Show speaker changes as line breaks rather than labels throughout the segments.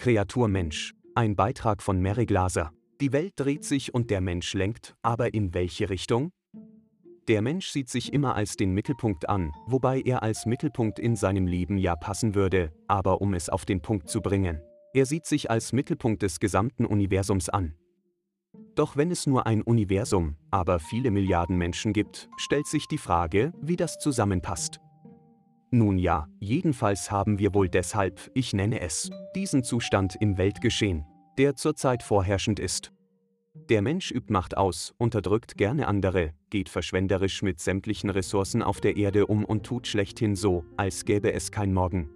Kreatur Mensch. Ein Beitrag von Mary Glaser. Die Welt dreht sich und der Mensch lenkt, aber in welche Richtung? Der Mensch sieht sich immer als den Mittelpunkt an, wobei er als Mittelpunkt in seinem Leben ja passen würde, aber um es auf den Punkt zu bringen. Er sieht sich als Mittelpunkt des gesamten Universums an. Doch wenn es nur ein Universum, aber viele Milliarden Menschen gibt, stellt sich die Frage, wie das zusammenpasst. Nun ja, jedenfalls haben wir wohl deshalb, ich nenne es, diesen Zustand im Weltgeschehen, der zurzeit vorherrschend ist. Der Mensch übt Macht aus, unterdrückt gerne andere, geht verschwenderisch mit sämtlichen Ressourcen auf der Erde um und tut schlechthin so, als gäbe es kein Morgen.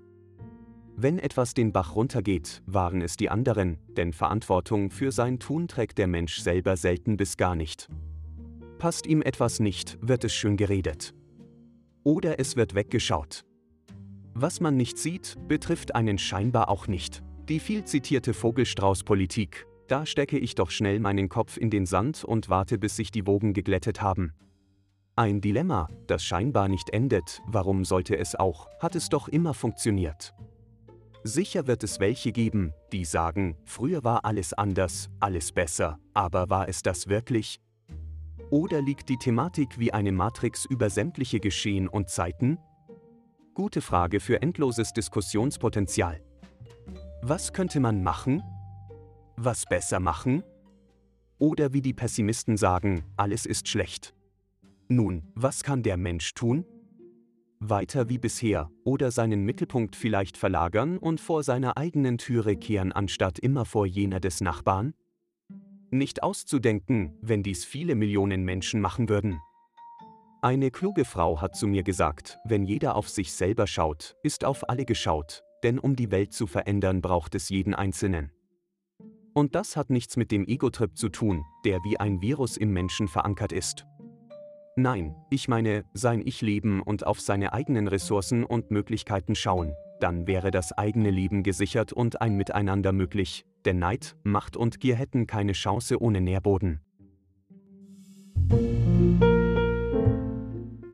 Wenn etwas den Bach runtergeht, waren es die anderen, denn Verantwortung für sein Tun trägt der Mensch selber selten bis gar nicht. Passt ihm etwas nicht, wird es schön geredet. Oder es wird weggeschaut. Was man nicht sieht, betrifft einen scheinbar auch nicht. Die viel zitierte Vogelstrauß-Politik, da stecke ich doch schnell meinen Kopf in den Sand und warte, bis sich die Wogen geglättet haben. Ein Dilemma, das scheinbar nicht endet, warum sollte es auch, hat es doch immer funktioniert. Sicher wird es welche geben, die sagen, früher war alles anders, alles besser, aber war es das wirklich? Oder liegt die Thematik wie eine Matrix über sämtliche Geschehen und Zeiten? Gute Frage für endloses Diskussionspotenzial. Was könnte man machen? Was besser machen? Oder wie die Pessimisten sagen, alles ist schlecht. Nun, was kann der Mensch tun? Weiter wie bisher oder seinen Mittelpunkt vielleicht verlagern und vor seiner eigenen Türe kehren anstatt immer vor jener des Nachbarn? Nicht auszudenken, wenn dies viele Millionen Menschen machen würden. Eine kluge Frau hat zu mir gesagt, wenn jeder auf sich selber schaut, ist auf alle geschaut, denn um die Welt zu verändern braucht es jeden Einzelnen. Und das hat nichts mit dem Ego-Trip zu tun, der wie ein Virus im Menschen verankert ist. Nein, ich meine, sein Ich leben und auf seine eigenen Ressourcen und Möglichkeiten schauen, dann wäre das eigene Leben gesichert und ein Miteinander möglich, denn Neid, Macht und Gier hätten keine Chance ohne Nährboden.